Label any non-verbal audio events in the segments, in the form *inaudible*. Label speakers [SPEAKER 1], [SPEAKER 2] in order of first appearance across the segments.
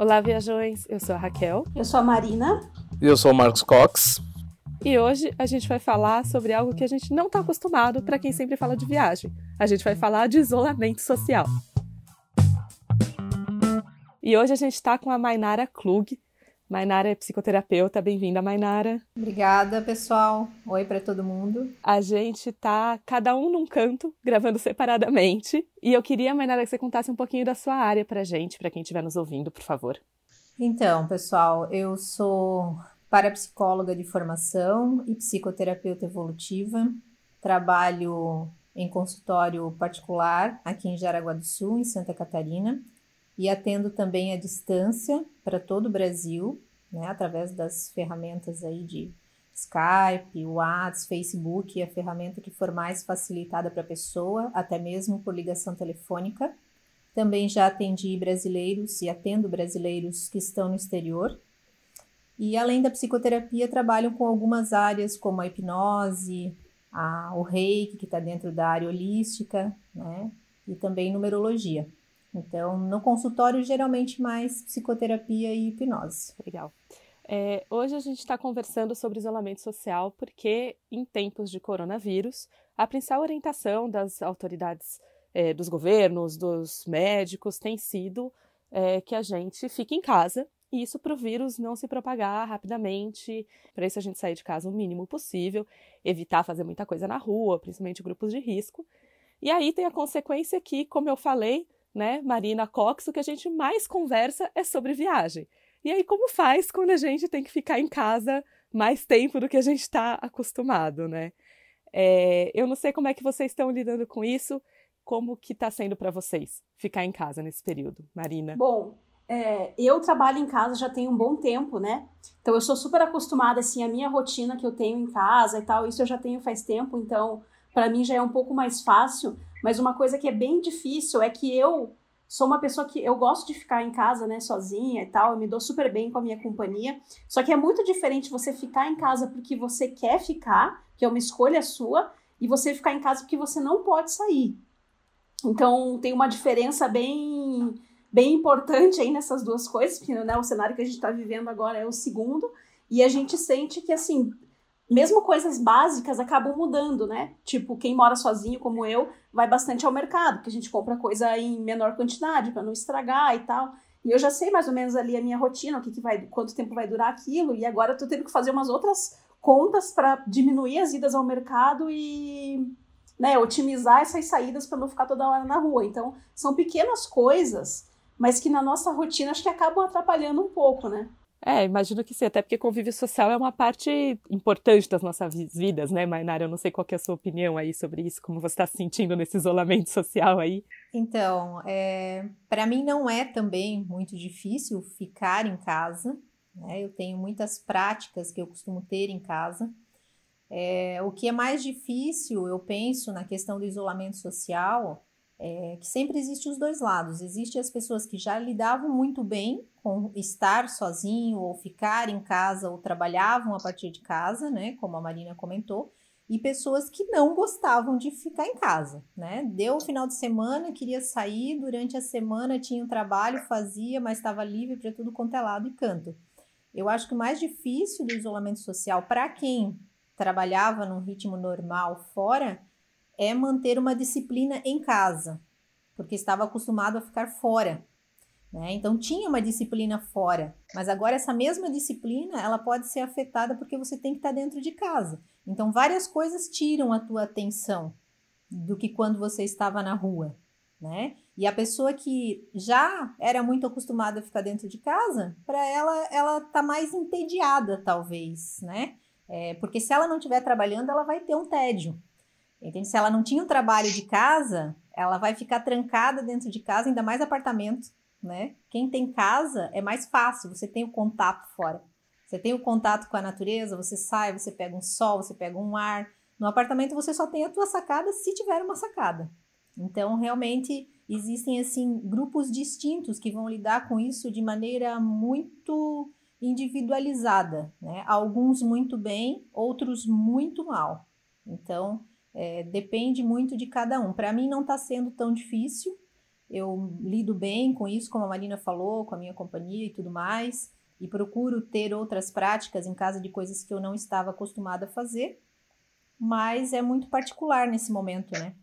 [SPEAKER 1] Olá, viajões. Eu sou a Raquel.
[SPEAKER 2] Eu sou a Marina.
[SPEAKER 3] E eu sou o Marcos Cox.
[SPEAKER 1] E hoje a gente vai falar sobre algo que a gente não está acostumado para quem sempre fala de viagem. A gente vai falar de isolamento social. E hoje a gente está com a Mainara Klug. Mainara é psicoterapeuta. Bem-vinda, Mainara.
[SPEAKER 4] Obrigada, pessoal. Oi para todo mundo.
[SPEAKER 1] A gente tá cada um num canto, gravando separadamente. E eu queria, Mainara, que você contasse um pouquinho da sua área pra gente, para quem estiver nos ouvindo, por favor.
[SPEAKER 4] Então, pessoal, eu sou parapsicóloga de formação e psicoterapeuta evolutiva. Trabalho em consultório particular aqui em Jaraguá do Sul, em Santa Catarina, e atendo também à distância para todo o Brasil, né, através das ferramentas aí de Skype, WhatsApp, Facebook, a ferramenta que for mais facilitada para a pessoa, até mesmo por ligação telefônica. Também já atendi brasileiros e atendo brasileiros que estão no exterior, e além da psicoterapia, trabalham com algumas áreas como a hipnose, a, o reiki, que está dentro da área holística, né? E também numerologia. Então, no consultório, geralmente mais psicoterapia e hipnose.
[SPEAKER 1] Legal. É, hoje a gente está conversando sobre isolamento social porque, em tempos de coronavírus, a principal orientação das autoridades, é, dos governos, dos médicos, tem sido é, que a gente fique em casa e isso para o vírus não se propagar rapidamente. Para isso a gente sair de casa o mínimo possível, evitar fazer muita coisa na rua, principalmente grupos de risco. E aí tem a consequência que, como eu falei, né, Marina Cox, o que a gente mais conversa é sobre viagem. E aí como faz quando a gente tem que ficar em casa mais tempo do que a gente está acostumado, né? É, eu não sei como é que vocês estão lidando com isso, como que está sendo para vocês ficar em casa nesse período, Marina?
[SPEAKER 2] Bom, é, eu trabalho em casa já tem um bom tempo, né? Então eu sou super acostumada assim a minha rotina que eu tenho em casa e tal, isso eu já tenho faz tempo, então para mim já é um pouco mais fácil. Mas uma coisa que é bem difícil é que eu sou uma pessoa que eu gosto de ficar em casa, né, sozinha e tal, eu me dou super bem com a minha companhia. Só que é muito diferente você ficar em casa porque você quer ficar, que é uma escolha sua, e você ficar em casa porque você não pode sair. Então tem uma diferença bem bem importante aí nessas duas coisas, porque né, o cenário que a gente está vivendo agora é o segundo, e a gente sente que, assim, mesmo coisas básicas acabam mudando, né? Tipo, quem mora sozinho, como eu, vai bastante ao mercado, porque a gente compra coisa em menor quantidade para não estragar e tal. E eu já sei mais ou menos ali a minha rotina, o que, que vai, quanto tempo vai durar aquilo, e agora eu tô tendo que fazer umas outras contas para diminuir as idas ao mercado e né, otimizar essas saídas para não ficar toda hora na rua. Então, são pequenas coisas mas que na nossa rotina acho que acabam atrapalhando um pouco, né?
[SPEAKER 1] É, imagino que sim, até porque convívio social é uma parte importante das nossas vidas, né, Mainara? Eu não sei qual é a sua opinião aí sobre isso, como você está se sentindo nesse isolamento *laughs* social aí.
[SPEAKER 4] Então, é, para mim não é também muito difícil ficar em casa, né? Eu tenho muitas práticas que eu costumo ter em casa. É, o que é mais difícil, eu penso, na questão do isolamento social, é, que sempre existe os dois lados. Existem as pessoas que já lidavam muito bem com estar sozinho ou ficar em casa ou trabalhavam a partir de casa, né, como a Marina comentou, e pessoas que não gostavam de ficar em casa, né? Deu o final de semana, queria sair, durante a semana tinha um trabalho, fazia, mas estava livre para tudo quanto é lado e canto. Eu acho que o mais difícil do isolamento social para quem trabalhava num ritmo normal fora é manter uma disciplina em casa, porque estava acostumado a ficar fora. Né? Então tinha uma disciplina fora, mas agora essa mesma disciplina ela pode ser afetada porque você tem que estar dentro de casa. Então várias coisas tiram a tua atenção do que quando você estava na rua, né? E a pessoa que já era muito acostumada a ficar dentro de casa, para ela ela tá mais entediada talvez, né? É, porque se ela não estiver trabalhando, ela vai ter um tédio. Entende? Se ela não tinha um trabalho de casa, ela vai ficar trancada dentro de casa, ainda mais apartamento, né? Quem tem casa é mais fácil, você tem o contato fora. Você tem o contato com a natureza, você sai, você pega um sol, você pega um ar. No apartamento você só tem a tua sacada se tiver uma sacada. Então, realmente existem assim grupos distintos que vão lidar com isso de maneira muito individualizada, né? Alguns muito bem, outros muito mal. Então, é, depende muito de cada um. Para mim não está sendo tão difícil. eu lido bem com isso, como a Marina falou, com a minha companhia e tudo mais, e procuro ter outras práticas em casa de coisas que eu não estava acostumada a fazer, mas é muito particular nesse momento, né?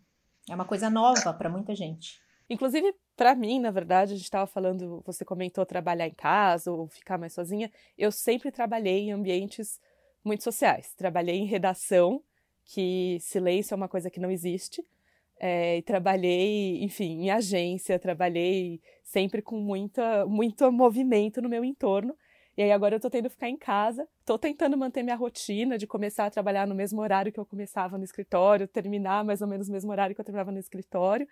[SPEAKER 4] É uma coisa nova para muita gente.
[SPEAKER 1] Inclusive, para mim, na verdade, a gente estava falando, você comentou trabalhar em casa ou ficar mais sozinha. Eu sempre trabalhei em ambientes muito sociais. Trabalhei em redação, que silêncio é uma coisa que não existe. É, trabalhei, enfim, em agência, trabalhei sempre com muita, muito movimento no meu entorno. E aí agora eu tô tendo que ficar em casa, tô tentando manter minha rotina de começar a trabalhar no mesmo horário que eu começava no escritório, terminar mais ou menos no mesmo horário que eu terminava no escritório.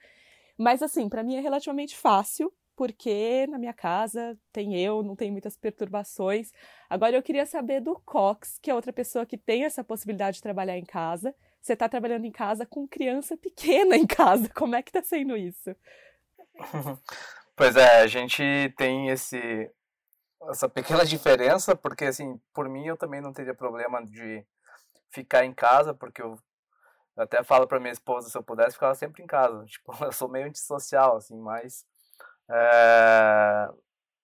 [SPEAKER 1] Mas assim, para mim é relativamente fácil, porque na minha casa tem eu, não tem muitas perturbações. Agora eu queria saber do Cox, que é outra pessoa que tem essa possibilidade de trabalhar em casa. Você está trabalhando em casa com criança pequena em casa. Como é que está sendo isso? *laughs*
[SPEAKER 3] Pois é, a gente tem esse essa pequena *laughs* diferença, porque assim, por mim eu também não teria problema de ficar em casa, porque eu até falo para minha esposa se eu pudesse ficar sempre em casa. *laughs* Tipo, eu sou meio antissocial, assim, mas é,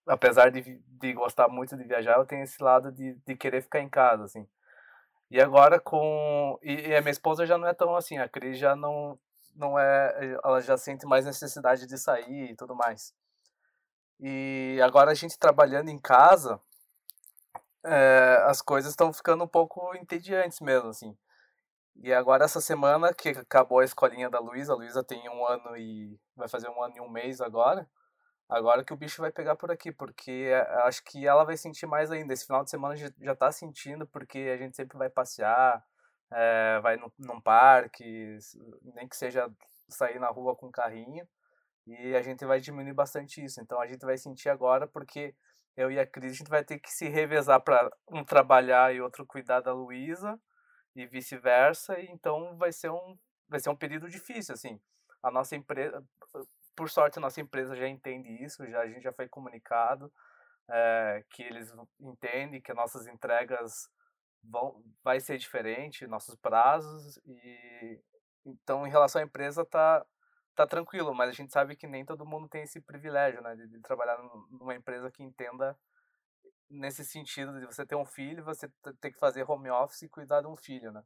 [SPEAKER 3] apesar de, de gostar muito de viajar, eu tenho esse lado de, de querer ficar em casa, assim. E agora com e, e a minha esposa já não é tão assim, a Cris já não não é, ela já sente mais necessidade de sair e tudo mais. E agora a gente trabalhando em casa, é, as coisas estão ficando um pouco entediantes mesmo, assim. E agora essa semana que acabou a escolinha da Luísa, a Luísa tem um ano e vai fazer um ano e um mês agora. Agora que o bicho vai pegar por aqui, porque acho que ela vai sentir mais ainda. Esse final de semana já, tá sentindo, porque a gente sempre vai passear, é, vai no, num parque, nem que seja sair na rua com carrinho. E a gente vai diminuir bastante isso. Então a gente vai sentir agora porque eu e a Cris a gente vai ter que se revezar para um trabalhar e outro cuidar da Luísa e vice-versa. Então vai ser um vai ser um período difícil assim. A nossa empresa, por sorte, a nossa empresa já entende isso, já a gente já foi comunicado é, que eles entendem que nossas entregas vão vai ser diferente, nossos prazos e então em relação à empresa tá tá tranquilo, mas a gente sabe que nem todo mundo tem esse privilégio, né, de, de trabalhar numa empresa que entenda nesse sentido de você ter um filho, você ter que fazer home office e cuidar de um filho, né?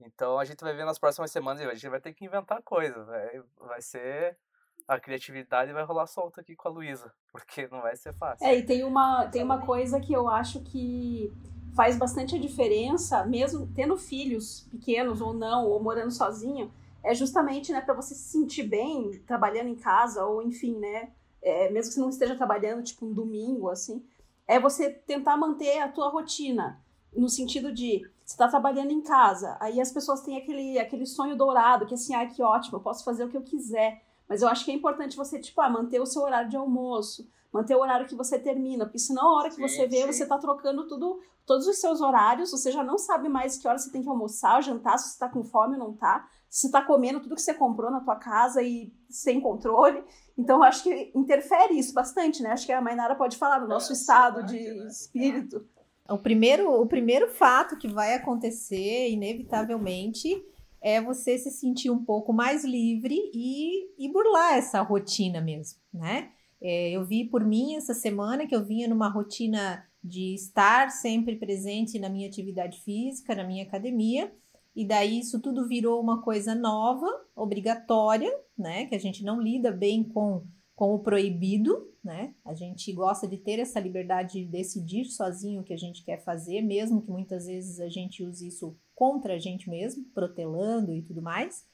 [SPEAKER 3] Então a gente vai ver nas próximas semanas, a gente vai ter que inventar coisas, vai, vai ser a criatividade vai rolar solta aqui com a Luísa, *laughs* porque não vai ser fácil.
[SPEAKER 2] É, e tem uma, tem uma coisa que eu acho que faz bastante a diferença, mesmo tendo filhos pequenos ou não, ou morando sozinho, é justamente, né, para você se sentir bem trabalhando em casa, ou enfim, né, é, mesmo que você não esteja trabalhando, tipo, um domingo, assim, é você tentar manter a tua rotina, no sentido de, você está trabalhando em casa, aí as pessoas têm aquele, aquele sonho dourado, que assim, ah, que ótimo, eu posso fazer o que eu quiser, mas eu acho que é importante você, tipo, ah, manter o seu horário de almoço, manter o horário que você termina, porque senão a hora que sim, você vê, sim. você tá trocando tudo, todos os seus horários, você já não sabe mais que hora você tem que almoçar, jantar, se você tá com fome ou não tá, se você tá comendo tudo que você comprou na tua casa e sem controle. Então, eu acho que interfere isso bastante, né? Acho que a Mainara pode falar do nosso é, estado de né? espírito.
[SPEAKER 4] O primeiro, o primeiro fato que vai acontecer, inevitavelmente, é você se sentir um pouco mais livre e, e burlar essa rotina mesmo, né? É, eu vi por mim essa semana que eu vinha numa rotina de estar sempre presente na minha atividade física, na minha academia, e daí isso tudo virou uma coisa nova, obrigatória, né? Que a gente não lida bem com, com o proibido, né? A gente gosta de ter essa liberdade de decidir sozinho o que a gente quer fazer, mesmo que muitas vezes a gente use isso contra a gente mesmo, protelando e tudo mais.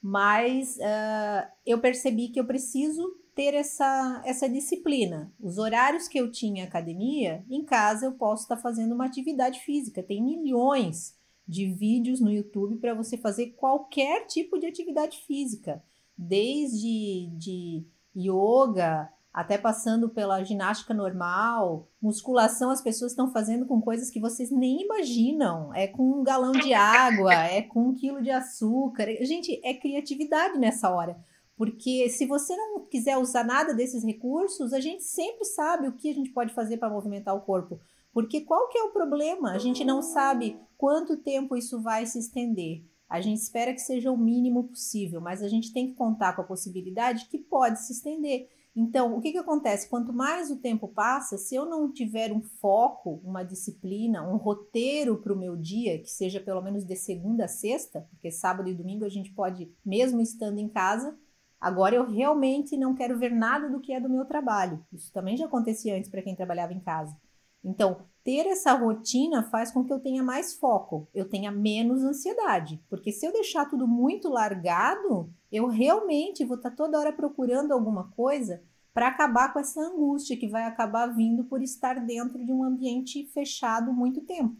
[SPEAKER 4] Mas uh, eu percebi que eu preciso ter essa, essa disciplina. Os horários que eu tinha academia, em casa eu posso estar fazendo uma atividade física. Tem milhões de vídeos no YouTube para você fazer qualquer tipo de atividade física, desde de yoga, até passando pela ginástica normal, musculação, as pessoas estão fazendo com coisas que vocês nem imaginam. É com um galão de água, é com um quilo de açúcar. Gente, é criatividade nessa hora. Porque se você não quiser usar nada desses recursos, a gente sempre sabe o que a gente pode fazer para movimentar o corpo. Porque qual que é o problema? A gente não sabe quanto tempo isso vai se estender. A gente espera que seja o mínimo possível, mas a gente tem que contar com a possibilidade que pode se estender. Então, o que, que acontece? Quanto mais o tempo passa, se eu não tiver um foco, uma disciplina, um roteiro para o meu dia, que seja pelo menos de segunda a sexta, porque sábado e domingo a gente pode, mesmo estando em casa, agora eu realmente não quero ver nada do que é do meu trabalho. Isso também já acontecia antes para quem trabalhava em casa. Então, ter essa rotina faz com que eu tenha mais foco, eu tenha menos ansiedade. Porque se eu deixar tudo muito largado, eu realmente vou estar tá toda hora procurando alguma coisa para acabar com essa angústia que vai acabar vindo por estar dentro de um ambiente fechado muito tempo.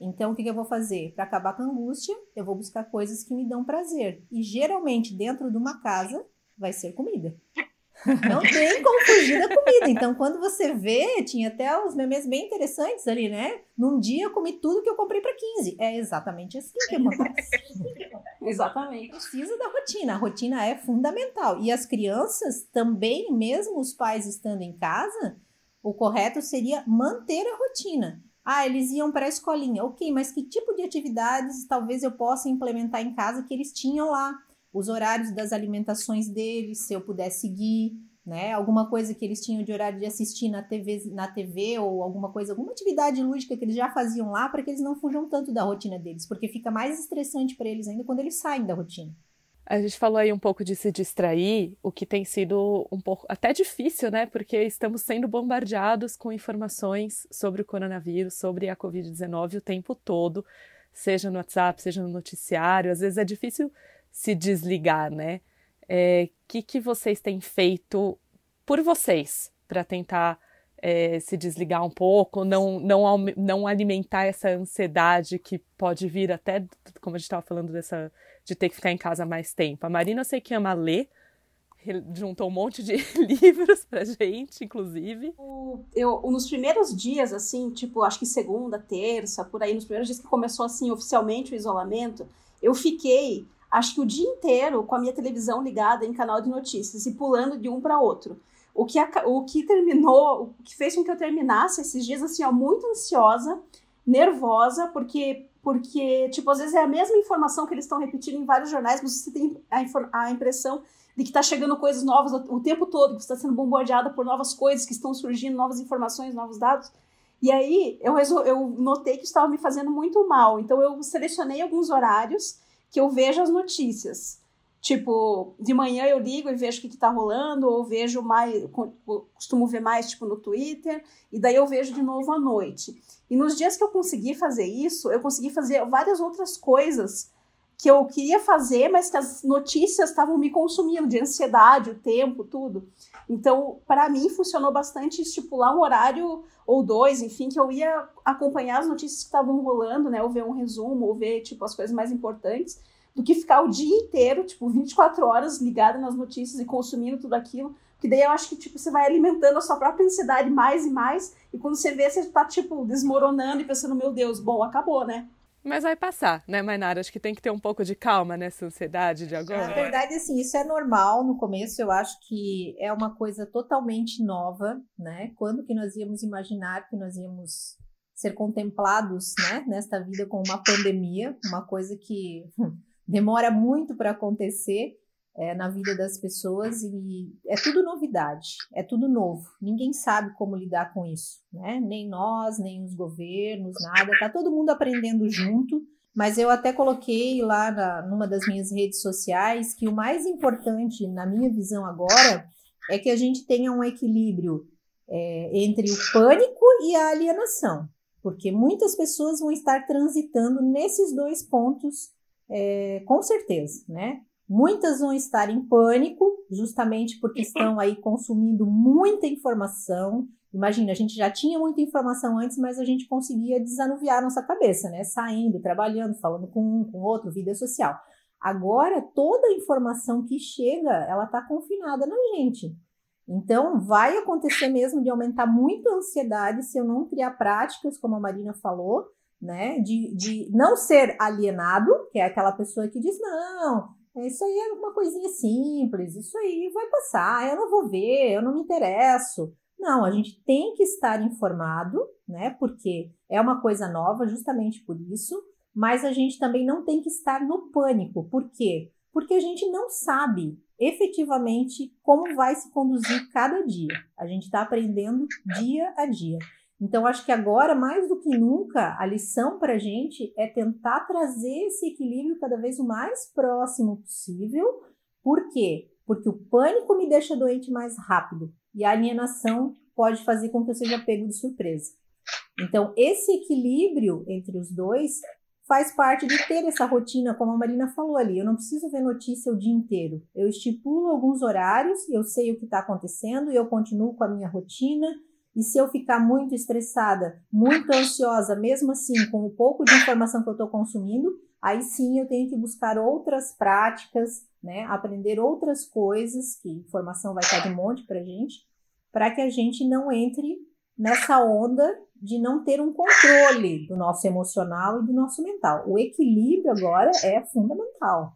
[SPEAKER 4] Então, o que, que eu vou fazer? Para acabar com a angústia, eu vou buscar coisas que me dão prazer. E geralmente, dentro de uma casa, vai ser comida. Não tem como fugir da comida. Então, quando você vê, tinha até os memes bem interessantes ali, né? Num dia eu comi tudo que eu comprei para 15. É exatamente assim que acontece.
[SPEAKER 2] exatamente.
[SPEAKER 4] Precisa da rotina. A rotina é fundamental. E as crianças também, mesmo os pais estando em casa, o correto seria manter a rotina. Ah, eles iam para a escolinha. Ok, mas que tipo de atividades talvez eu possa implementar em casa que eles tinham lá? Os horários das alimentações deles, se eu puder seguir, né? Alguma coisa que eles tinham de horário de assistir na TV, na TV ou alguma coisa, alguma atividade lúdica que eles já faziam lá para que eles não fujam tanto da rotina deles, porque fica mais estressante para eles ainda quando eles saem da rotina.
[SPEAKER 1] A gente falou aí um pouco de se distrair, o que tem sido um pouco até difícil, né? Porque estamos sendo bombardeados com informações sobre o coronavírus, sobre a Covid-19 o tempo todo, seja no WhatsApp, seja no noticiário. Às vezes é difícil se desligar, né? O é, que, que vocês têm feito por vocês para tentar é, se desligar um pouco, não, não, não alimentar essa ansiedade que pode vir até, como a gente estava falando, dessa, de ter que ficar em casa mais tempo. A Marina eu sei que ama ler, juntou um monte de *laughs* livros pra gente, inclusive.
[SPEAKER 2] Eu, nos primeiros dias, assim, tipo, acho que segunda, terça, por aí, nos primeiros dias que começou, assim, oficialmente o isolamento, eu fiquei acho que o dia inteiro com a minha televisão ligada em canal de notícias e pulando de um para outro. O que, o que terminou, o que fez com que eu terminasse esses dias assim, ó, muito ansiosa, nervosa, porque porque tipo às vezes é a mesma informação que eles estão repetindo em vários jornais, mas você tem a, a impressão de que está chegando coisas novas o, tempo todo, que está sendo bombardeada por novas coisas que estão surgindo, novas informações, novos dados. E aí eu, eu notei que estava me fazendo muito mal. Então eu selecionei alguns horários que eu vejo as notícias. Tipo, de manhã eu ligo e vejo o que, está rolando, ou vejo mais, costumo ver mais, tipo, no Twitter, e daí eu vejo de novo à noite. E nos dias que eu consegui fazer isso, eu consegui fazer várias outras coisas que eu queria fazer, mas que as notícias estavam me consumindo, de ansiedade, o tempo, tudo. Então, para mim, funcionou bastante estipular um horário ou dois, enfim, que eu ia acompanhar as notícias que estavam rolando, né? Ou ver um resumo, ou ver, tipo, as coisas mais importantes, do que ficar o dia inteiro, tipo, 24 horas ligada nas notícias e consumindo tudo aquilo. Porque daí eu acho que, tipo, você vai alimentando a sua própria ansiedade mais e mais, e quando você vê, você tá, tipo, desmoronando e pensando, meu Deus, bom, acabou, né?
[SPEAKER 1] Mas vai passar, né, Mainara? Acho que tem que ter um pouco de calma nessa ansiedade de agora.
[SPEAKER 4] Na verdade, assim, isso é normal no começo. Eu acho que é uma coisa totalmente nova, né? Quando que nós íamos imaginar que nós íamos ser contemplados, né, nesta vida com uma pandemia, uma coisa que hum, demora muito para acontecer é, na vida das pessoas e é tudo novidade, é tudo novo. Ninguém sabe como lidar com isso, né? Nem nós, nem os governos, nada. Tá todo mundo aprendendo junto. Mas eu até coloquei lá na, numa das minhas redes sociais que o mais importante, na minha visão agora, é que a gente tenha um equilíbrio é, entre o pânico e a alienação, porque muitas pessoas vão estar transitando nesses dois pontos, é, com certeza, né? Muitas vão estar em pânico, justamente porque estão aí consumindo muita informação. Imagina, a gente já tinha muita informação antes, mas a gente conseguia desanuviar nossa cabeça, né? Saindo, trabalhando, falando com um, com outro, vida social. Agora, toda a informação que chega, ela está confinada na gente. Então, vai acontecer mesmo de aumentar muito a ansiedade se eu não criar práticas, como a Marina falou, né? De, de não ser alienado, que é aquela pessoa que diz, não, isso aí é uma coisinha simples, isso aí vai passar, eu não vou ver, eu não me interesso. Não, a gente tem que estar informado, né? Porque é uma coisa nova, justamente por isso. mas a gente também não tem que estar no pânico. Por quê? Porque a gente não sabe efetivamente como vai se conduzir cada dia. A gente está aprendendo dia a dia. Então, acho que agora, mais do que nunca, a lição para a gente é tentar trazer esse equilíbrio cada vez o mais próximo possível. Por quê? Porque o pânico me deixa doente mais rápido e a alienação pode fazer com que eu seja pego de surpresa. Então, esse equilíbrio entre os dois faz parte de ter essa rotina, como a Marina falou ali. Eu não preciso ver notícia o dia inteiro. Eu estipulo alguns horários, eu sei o que está acontecendo e eu continuo com a minha rotina. E se eu ficar muito estressada, muito ansiosa, mesmo assim, com o pouco de informação que eu estou consumindo, aí sim eu tenho que buscar outras práticas, né? Aprender outras coisas, que informação vai estar de monte para gente, para que a gente não entre nessa onda de não ter um controle do nosso emocional e do nosso mental. O equilíbrio agora é fundamental.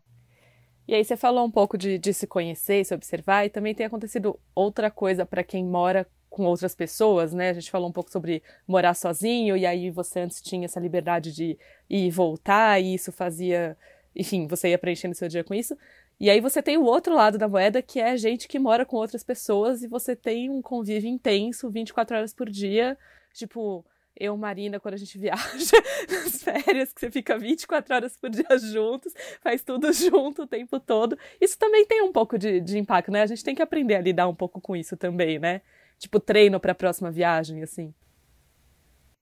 [SPEAKER 1] E aí você falou um pouco de, de se conhecer, se observar, e também tem acontecido outra coisa para quem mora com outras pessoas, né? A gente falou um pouco sobre morar sozinho, e aí você antes tinha essa liberdade de ir e voltar, e isso fazia, enfim, você ia preenchendo seu dia com isso. E aí você tem o outro lado da moeda, que é gente que mora com outras pessoas e você tem um convívio intenso 24 horas por dia. Tipo, eu, Marina, quando a gente *laughs* viaja nas férias, que você fica 24 horas por dia juntos, faz tudo *laughs* junto o tempo todo. Isso também tem um pouco de, de impacto, né? A gente tem que aprender a lidar um pouco com isso também, né? Tipo, treino para a próxima viagem, assim.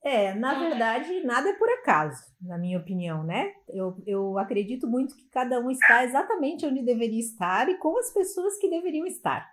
[SPEAKER 4] É, na verdade, nada é por acaso, na minha opinião, né? Eu, eu acredito muito que cada um está exatamente onde deveria estar e com as pessoas que deveriam estar.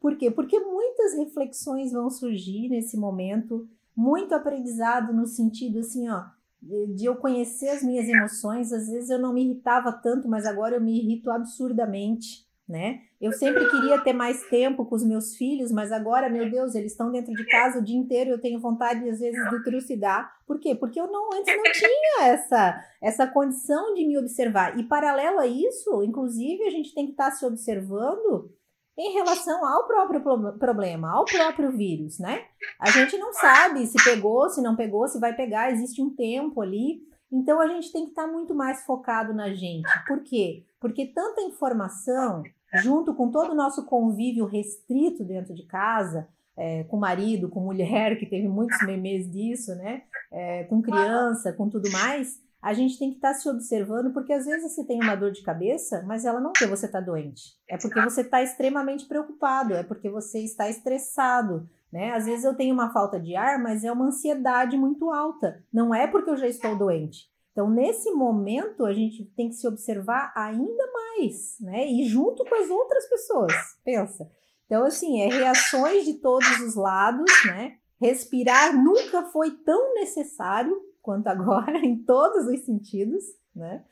[SPEAKER 4] Por quê? Porque muitas reflexões vão surgir nesse momento, muito aprendizado no sentido assim, ó, de eu conhecer as minhas emoções. Às vezes eu não me irritava tanto, mas agora eu me irrito absurdamente né? Eu sempre queria ter mais tempo com os meus filhos, mas agora, meu Deus, eles estão dentro de casa o dia inteiro, eu tenho vontade às vezes de trucidar. Por quê? Porque eu não antes não tinha essa essa condição de me observar. E paralelo a isso, inclusive, a gente tem que estar se observando em relação ao próprio problema, ao próprio vírus, né? A gente não sabe se pegou, se não pegou, se vai pegar, existe um tempo ali. Então a gente tem que estar muito mais focado na gente. Por quê? Porque tanta informação, junto com todo o nosso convívio restrito dentro de casa, é, com marido, com mulher, que teve muitos memes disso, né? É, com criança, com tudo mais, a gente tem que estar se observando, porque às vezes você tem uma dor de cabeça, mas ela não é porque você está doente. É porque você está extremamente preocupado, é porque você está estressado, né? Às vezes eu tenho uma falta de ar, mas é uma ansiedade muito alta. Não é porque eu já estou doente. Então, nesse momento, a gente tem que se observar ainda mais, né? E junto com as outras pessoas, pensa. Então, assim, é reações de todos os lados, né? Respirar nunca foi tão necessário quanto agora, *laughs* em todos os sentidos, né?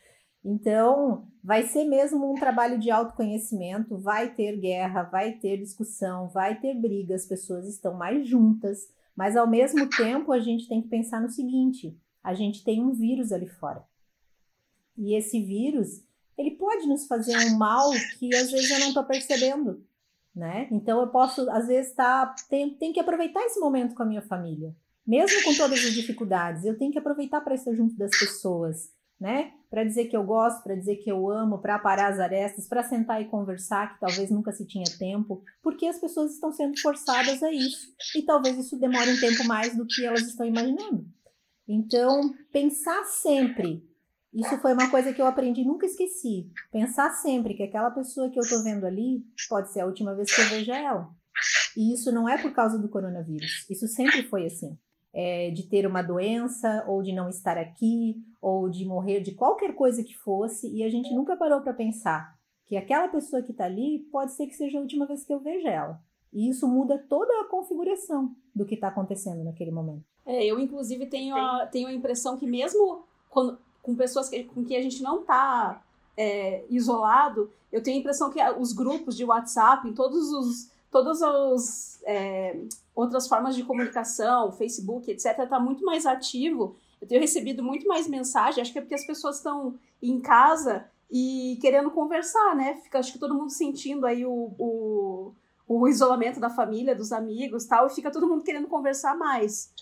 [SPEAKER 4] Então, vai ser mesmo um trabalho de autoconhecimento, vai ter guerra, vai ter discussão, vai ter briga, as pessoas estão mais juntas, mas ao mesmo tempo a gente tem que pensar no seguinte: a gente tem um vírus ali fora. E esse vírus, ele pode nos fazer um mal que às vezes eu não estou percebendo, né? Então eu posso, às vezes, tá, tem, tem que aproveitar esse momento com a minha família. Mesmo com todas as dificuldades, eu tenho que aproveitar para estar junto das pessoas, né? Para dizer que eu gosto, para dizer que eu amo, para parar as arestas, para sentar e conversar, que talvez nunca se tinha tempo, porque as pessoas estão sendo forçadas a isso. E talvez isso demore um tempo mais do que elas estão imaginando. Então, pensar sempre. Isso foi uma coisa que eu aprendi, nunca esqueci. Pensar sempre que aquela pessoa que eu estou vendo ali pode ser a última vez que eu veja ela. E isso não é por causa do coronavírus. Isso sempre foi assim. É, de ter uma doença, ou de não estar aqui, ou de morrer de qualquer coisa que fosse, e a gente nunca parou para pensar que aquela pessoa que está ali pode ser que seja a última vez que eu veja ela. E isso muda toda a configuração do que está acontecendo naquele momento.
[SPEAKER 2] É, eu, inclusive, tenho a, tenho a impressão que mesmo quando, com pessoas que, com que a gente não está é, isolado, eu tenho a impressão que os grupos de WhatsApp, em todos os todas as é, outras formas de comunicação, Facebook, etc., está muito mais ativo. Eu tenho recebido muito mais mensagem, acho que é porque as pessoas estão em casa e querendo conversar, né? Fica, acho que todo mundo sentindo aí o, o, o isolamento da família, dos amigos tal, e fica todo mundo querendo conversar mais.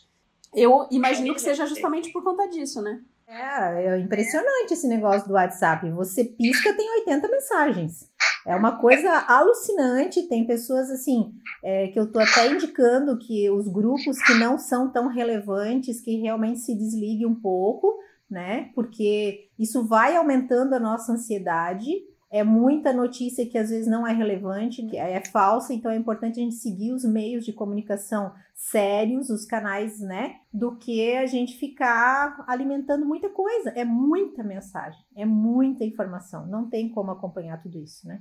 [SPEAKER 2] Eu imagino que seja justamente por conta disso, né?
[SPEAKER 4] É, é impressionante esse negócio do WhatsApp. Você pisca, tem 80 mensagens. É uma coisa alucinante. Tem pessoas assim é, que eu estou até indicando que os grupos que não são tão relevantes, que realmente se desliguem um pouco, né? Porque isso vai aumentando a nossa ansiedade é muita notícia que às vezes não é relevante, é falsa, então é importante a gente seguir os meios de comunicação sérios, os canais, né, do que a gente ficar alimentando muita coisa. É muita mensagem, é muita informação, não tem como acompanhar tudo isso, né?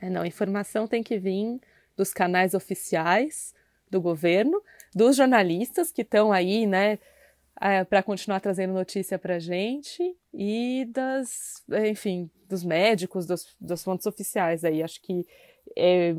[SPEAKER 1] É, não, informação tem que vir dos canais oficiais do governo, dos jornalistas que estão aí, né, é, para continuar trazendo notícia para gente e das, enfim, dos médicos, dos, das fontes oficiais aí. Acho que é,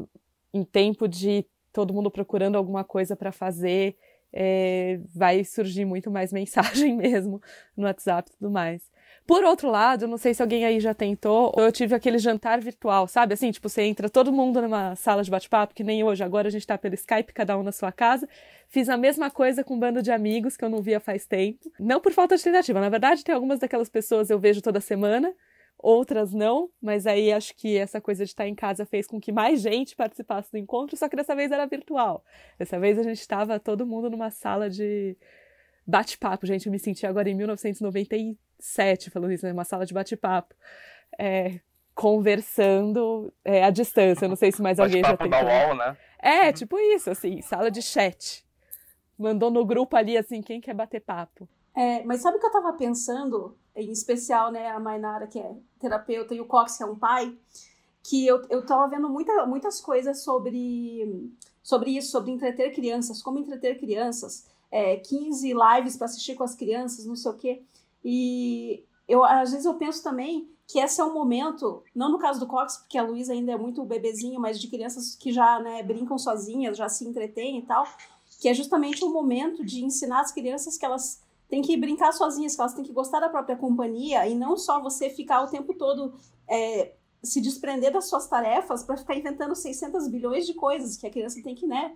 [SPEAKER 1] em tempo de todo mundo procurando alguma coisa para fazer, é, vai surgir muito mais *laughs* mensagem mesmo no WhatsApp e tudo mais. Por outro lado, não sei se alguém aí já tentou, eu tive aquele jantar virtual, sabe? Assim, tipo, você entra todo mundo numa sala de bate-papo, que nem hoje, agora a gente tá pelo Skype, cada um na sua casa. Fiz a mesma coisa com um bando de amigos que eu não via faz tempo. Não por falta de tentativa, na verdade, tem algumas daquelas pessoas eu vejo toda semana, outras não, mas aí acho que essa coisa de estar em casa fez com que mais gente participasse do encontro, só que dessa vez era virtual. Dessa vez a gente estava todo mundo numa sala de bate-papo, gente. Eu me senti agora em 1997 falando isso, né? Uma sala de bate-papo. É, conversando é, à distância. Eu não sei se mais alguém já tem.
[SPEAKER 3] Da UOL, né?
[SPEAKER 1] É, uhum. tipo isso, assim, sala de chat. Mandou no grupo ali, assim, quem quer bater papo.
[SPEAKER 2] É, mas sabe o que eu tava pensando? Em especial, né, a Mainara, que é terapeuta, e o Cox, que é um pai, que eu, eu tava vendo muita, muitas coisas sobre, sobre isso, sobre entreter crianças, como entreter crianças é, 15 lives para assistir com as crianças, não sei o quê. E eu, às vezes eu penso também que esse é um momento, não no caso do Cox, porque a Luísa ainda é muito bebezinho, mas de crianças que já né, brincam sozinhas, já se entretêm e tal, que é justamente um momento de ensinar as crianças que elas têm que brincar sozinhas, que elas têm que gostar da própria companhia e não só você ficar o tempo todo é, se desprender das suas tarefas para ficar inventando 600 bilhões de coisas que a criança tem que, né,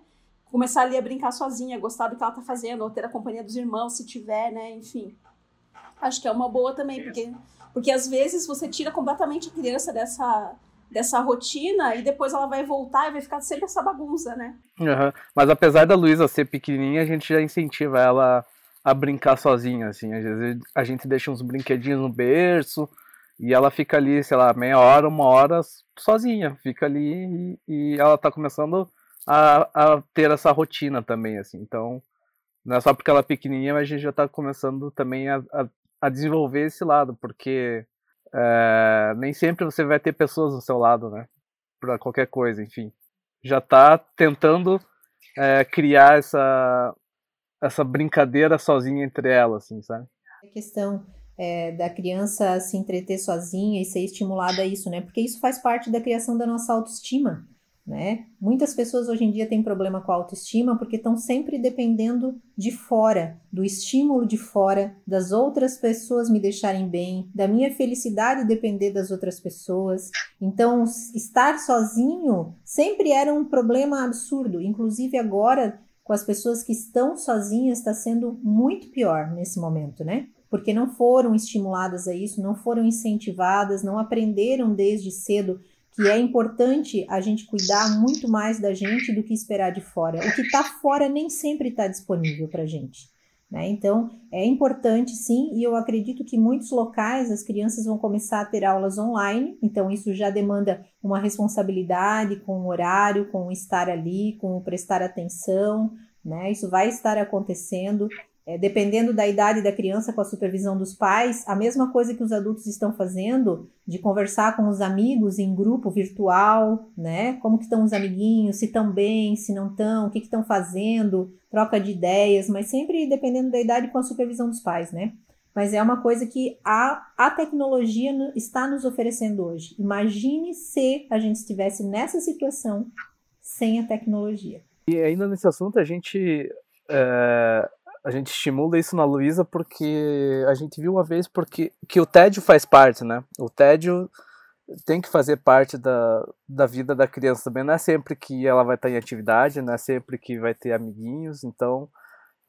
[SPEAKER 2] começar ali a brincar sozinha, gostar do que ela tá fazendo, ou ter a companhia dos irmãos, se tiver, né? Enfim. Acho que é uma boa também, porque, porque às vezes você tira completamente a criança dessa, dessa rotina e depois ela vai voltar e vai ficar sempre essa bagunça, né?
[SPEAKER 3] Uhum. Mas apesar da Luísa ser pequenininha, a gente já incentiva ela a brincar sozinha, assim. Às vezes a gente deixa uns brinquedinhos no berço e ela fica ali, sei lá, meia hora, uma hora sozinha. Fica ali e, e ela tá começando a, a ter essa rotina também, assim. Então, não é só porque ela é pequenininha, mas a gente já está começando também a, a, a, desenvolver esse lado, porque é, nem sempre você vai ter pessoas do seu lado, né? Para qualquer coisa, enfim. Já está tentando é, criar essa, essa brincadeira sozinha entre elas, assim, sabe?
[SPEAKER 4] A questão é, da criança se entreter sozinha e ser estimulada a isso, né? Porque isso faz parte da criação da nossa autoestima. Né? Muitas pessoas hoje em dia têm problema com a autoestima porque estão sempre dependendo de fora, do estímulo de fora, das outras pessoas me deixarem bem, da minha felicidade depender das outras pessoas. Então, estar sozinho sempre era um problema absurdo. Inclusive agora, com as pessoas que estão sozinhas, está sendo muito pior nesse momento, né? Porque não foram estimuladas a isso, não foram incentivadas, não aprenderam desde cedo que é importante a gente cuidar muito mais da gente do que esperar de fora. O que está fora nem sempre está disponível para a gente. Né? Então, é importante sim, e eu acredito que muitos locais as crianças vão começar a ter aulas online, então isso já demanda uma responsabilidade com o horário, com o estar ali, com o prestar atenção, né? Isso vai estar acontecendo é, dependendo da idade da criança, com a supervisão dos pais, a mesma coisa que os adultos estão fazendo, de conversar com os amigos em grupo virtual, né? Como que estão os amiguinhos, se estão bem, se não estão, o que estão fazendo, troca de ideias, mas sempre dependendo da idade com a supervisão dos pais, né? Mas é uma coisa que a, a tecnologia está nos oferecendo hoje. Imagine se a gente estivesse nessa situação sem a tecnologia.
[SPEAKER 3] E ainda nesse assunto, a gente é, a gente estimula isso na Luísa porque a gente viu uma vez porque que o tédio faz parte, né? O tédio tem que fazer parte da, da vida da criança também. Não é sempre que ela vai estar em atividade, não é sempre que vai ter amiguinhos. Então,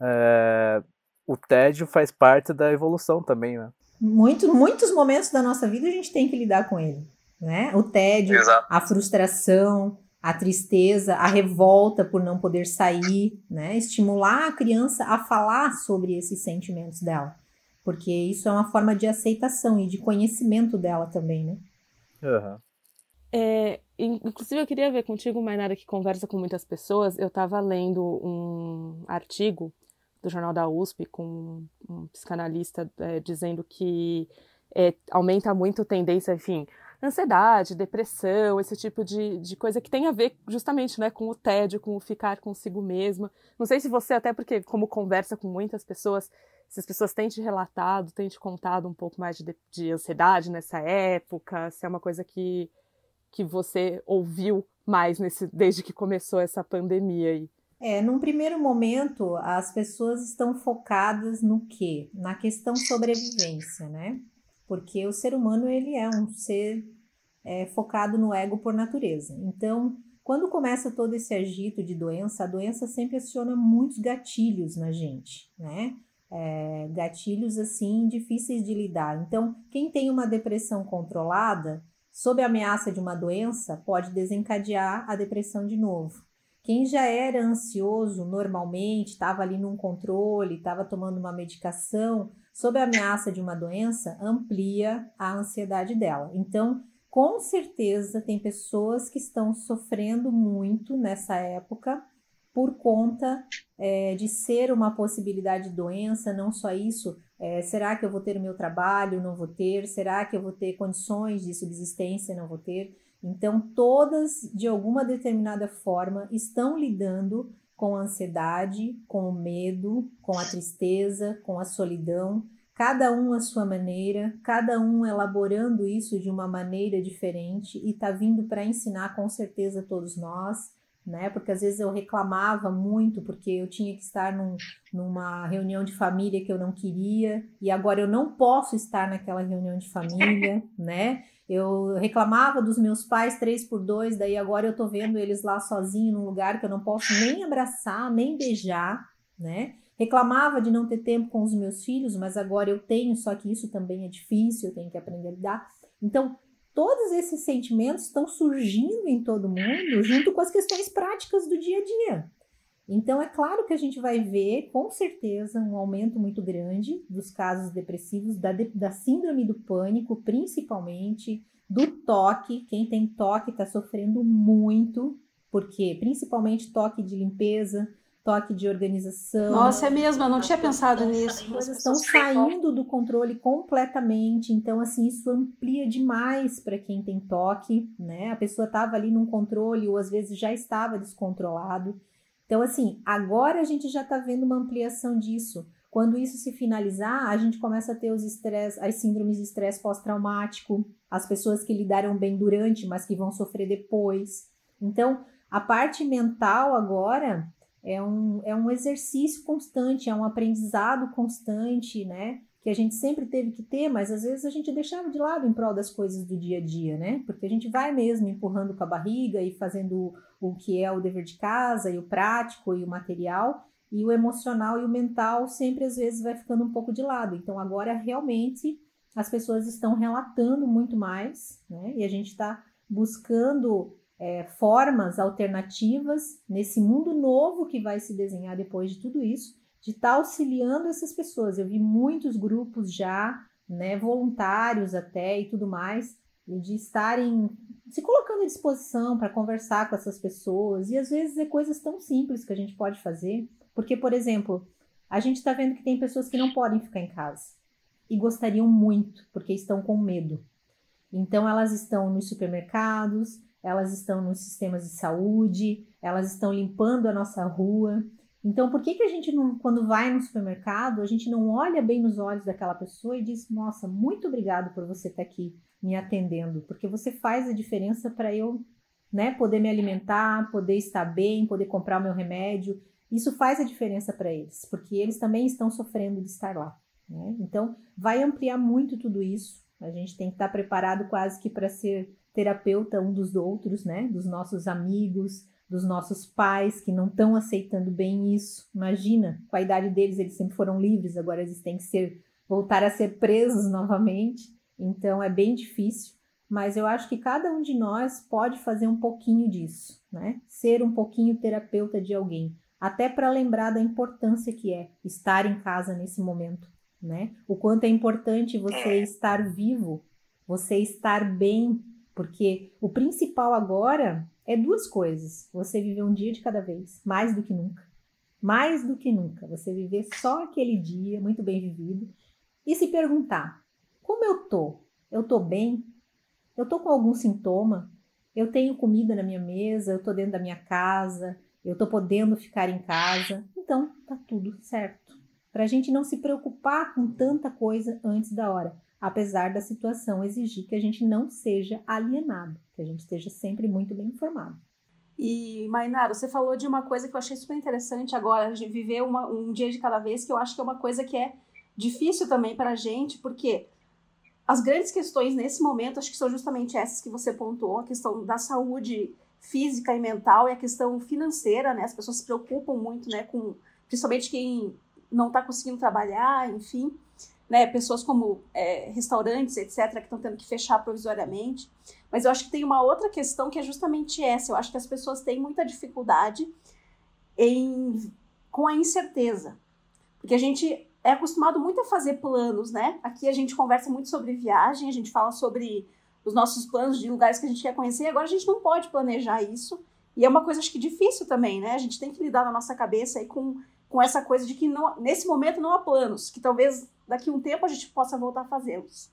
[SPEAKER 3] é, o tédio faz parte da evolução também, né?
[SPEAKER 4] Muito, muitos momentos da nossa vida a gente tem que lidar com ele, né? O tédio, Exato. a frustração, a tristeza, a revolta por não poder sair, né? Estimular a criança a falar sobre esses sentimentos dela, porque isso é uma forma de aceitação e de conhecimento dela também, né?
[SPEAKER 3] Uhum.
[SPEAKER 1] É, inclusive, eu queria ver contigo, Mainara, que conversa com muitas pessoas. Eu estava lendo um artigo do Jornal da USP com um psicanalista é, dizendo que é, aumenta muito a tendência, enfim, ansiedade, depressão, esse tipo de, de coisa que tem a ver justamente né, com o tédio, com o ficar consigo mesma. Não sei se você, até porque, como conversa com muitas pessoas, se as pessoas têm te relatado, têm te contado um pouco mais de, de ansiedade nessa época, se é uma coisa que, que você ouviu mais nesse, desde que começou essa pandemia aí.
[SPEAKER 4] É, num primeiro momento, as pessoas estão focadas no quê? Na questão sobrevivência, né? Porque o ser humano ele é um ser é, focado no ego por natureza. Então, quando começa todo esse agito de doença, a doença sempre aciona muitos gatilhos na gente, né? É, gatilhos assim difíceis de lidar. Então, quem tem uma depressão controlada, sob a ameaça de uma doença, pode desencadear a depressão de novo. Quem já era ansioso normalmente, estava ali num controle, estava tomando uma medicação, sob a ameaça de uma doença, amplia a ansiedade dela. Então, com certeza, tem pessoas que estão sofrendo muito nessa época por conta é, de ser uma possibilidade de doença, não só isso, é, será que eu vou ter o meu trabalho? Não vou ter? Será que eu vou ter condições de subsistência? Não vou ter? Então, todas, de alguma determinada forma, estão lidando com a ansiedade, com o medo, com a tristeza, com a solidão, cada um à sua maneira, cada um elaborando isso de uma maneira diferente e está vindo para ensinar com certeza todos nós, né? Porque às vezes eu reclamava muito porque eu tinha que estar num, numa reunião de família que eu não queria e agora eu não posso estar naquela reunião de família, *laughs* né? Eu reclamava dos meus pais três por dois, daí agora eu tô vendo eles lá sozinhos num lugar que eu não posso nem abraçar, nem beijar, né? Reclamava de não ter tempo com os meus filhos, mas agora eu tenho, só que isso também é difícil, eu tenho que aprender a lidar. Então, todos esses sentimentos estão surgindo em todo mundo, junto com as questões práticas do dia a dia. Então, é claro que a gente vai ver, com certeza, um aumento muito grande dos casos depressivos, da, da síndrome do pânico, principalmente, do toque. Quem tem toque está sofrendo muito, porque principalmente toque de limpeza, toque de organização.
[SPEAKER 2] Nossa, é mesmo, eu não tinha pensado nisso. As
[SPEAKER 4] coisas estão saindo do controle completamente, então assim, isso amplia demais para quem tem toque, né? A pessoa estava ali num controle ou às vezes já estava descontrolado. Então, assim, agora a gente já está vendo uma ampliação disso. Quando isso se finalizar, a gente começa a ter os estresse, as síndromes de estresse pós-traumático, as pessoas que lidaram bem durante, mas que vão sofrer depois. Então, a parte mental agora é um, é um exercício constante, é um aprendizado constante, né? Que a gente sempre teve que ter, mas às vezes a gente deixava de lado em prol das coisas do dia a dia, né? Porque a gente vai mesmo empurrando com a barriga e fazendo o que é o dever de casa, e o prático e o material, e o emocional e o mental sempre às vezes vai ficando um pouco de lado. Então agora realmente as pessoas estão relatando muito mais, né? E a gente está buscando é, formas alternativas nesse mundo novo que vai se desenhar depois de tudo isso de estar tá auxiliando essas pessoas. Eu vi muitos grupos já, né, voluntários até e tudo mais, de estarem se colocando à disposição para conversar com essas pessoas. E às vezes é coisas tão simples que a gente pode fazer. Porque, por exemplo, a gente está vendo que tem pessoas que não podem ficar em casa e gostariam muito, porque estão com medo. Então, elas estão nos supermercados, elas estão nos sistemas de saúde, elas estão limpando a nossa rua, então, por que, que a gente, não, quando vai no supermercado, a gente não olha bem nos olhos daquela pessoa e diz: Nossa, muito obrigado por você estar aqui me atendendo, porque você faz a diferença para eu né, poder me alimentar, poder estar bem, poder comprar o meu remédio. Isso faz a diferença para eles, porque eles também estão sofrendo de estar lá. Né? Então, vai ampliar muito tudo isso. A gente tem que estar preparado quase que para ser terapeuta um dos outros, né? Dos nossos amigos, dos nossos pais que não estão aceitando bem isso. Imagina, com a idade deles, eles sempre foram livres, agora eles têm que ser voltar a ser presos *laughs* novamente. Então é bem difícil, mas eu acho que cada um de nós pode fazer um pouquinho disso, né? Ser um pouquinho terapeuta de alguém, até para lembrar da importância que é estar em casa nesse momento, né? O quanto é importante você é. estar vivo, você estar bem, porque o principal agora é duas coisas: você viver um dia de cada vez, mais do que nunca. Mais do que nunca. Você viver só aquele dia, muito bem vivido, e se perguntar: como eu tô? Eu tô bem? Eu tô com algum sintoma? Eu tenho comida na minha mesa, eu tô dentro da minha casa, eu tô podendo ficar em casa. Então, tá tudo certo. Para a gente não se preocupar com tanta coisa antes da hora apesar da situação exigir que a gente não seja alienado, que a gente esteja sempre muito bem informado.
[SPEAKER 2] E, Mainara, você falou de uma coisa que eu achei super interessante agora, de viver uma, um dia de cada vez, que eu acho que é uma coisa que é difícil também para a gente, porque as grandes questões nesse momento, acho que são justamente essas que você pontuou, a questão da saúde física e mental e a questão financeira, né? As pessoas se preocupam muito, né, com principalmente quem não está conseguindo trabalhar, enfim né, pessoas como é, restaurantes, etc., que estão tendo que fechar provisoriamente. Mas eu acho que tem uma outra questão que é justamente essa. Eu acho que as pessoas têm muita dificuldade em, com a incerteza. Porque a gente é acostumado muito a fazer planos, né? Aqui a gente conversa muito sobre viagem, a gente fala sobre os nossos planos de lugares que a gente quer conhecer, agora a gente não pode planejar isso. E é uma coisa, acho que, difícil também, né? A gente tem que lidar na nossa cabeça aí com, com essa coisa de que não, nesse momento não há planos, que talvez daqui um tempo a gente possa voltar a fazê-los.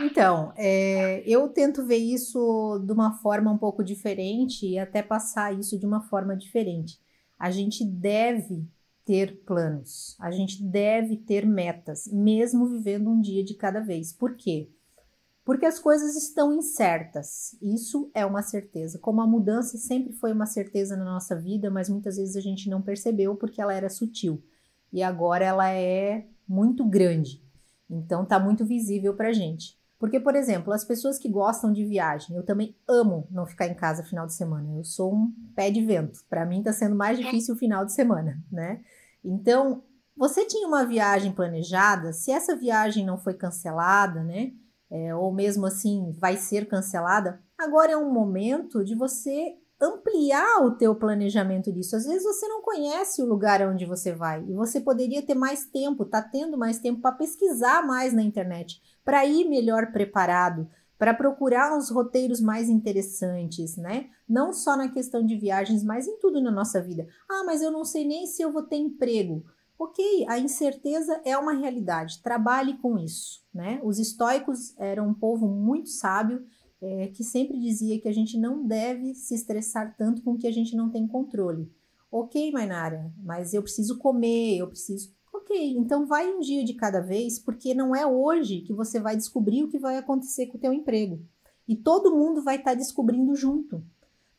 [SPEAKER 4] Então, é, eu tento ver isso de uma forma um pouco diferente e até passar isso de uma forma diferente. A gente deve ter planos, a gente deve ter metas, mesmo vivendo um dia de cada vez. Por quê? Porque as coisas estão incertas, isso é uma certeza. Como a mudança sempre foi uma certeza na nossa vida, mas muitas vezes a gente não percebeu porque ela era sutil e agora ela é muito grande. Então tá muito visível pra gente. Porque, por exemplo, as pessoas que gostam de viagem, eu também amo não ficar em casa final de semana. Eu sou um pé de vento. Para mim tá sendo mais difícil o final de semana, né? Então, você tinha uma viagem planejada, se essa viagem não foi cancelada, né? É, ou mesmo assim vai ser cancelada, agora é um momento de você ampliar o teu planejamento disso. Às vezes você não conhece o lugar onde você vai e você poderia ter mais tempo, tá tendo mais tempo para pesquisar mais na internet, para ir melhor preparado, para procurar uns roteiros mais interessantes, né? Não só na questão de viagens, mas em tudo na nossa vida. Ah, mas eu não sei nem se eu vou ter emprego. Ok, a incerteza é uma realidade. Trabalhe com isso, né? Os estoicos eram um povo muito sábio é, que sempre dizia que a gente não deve se estressar tanto com o que a gente não tem controle. Ok, Mainara, mas eu preciso comer, eu preciso. Ok, então vai um dia de cada vez, porque não é hoje que você vai descobrir o que vai acontecer com o teu emprego. E todo mundo vai estar tá descobrindo junto.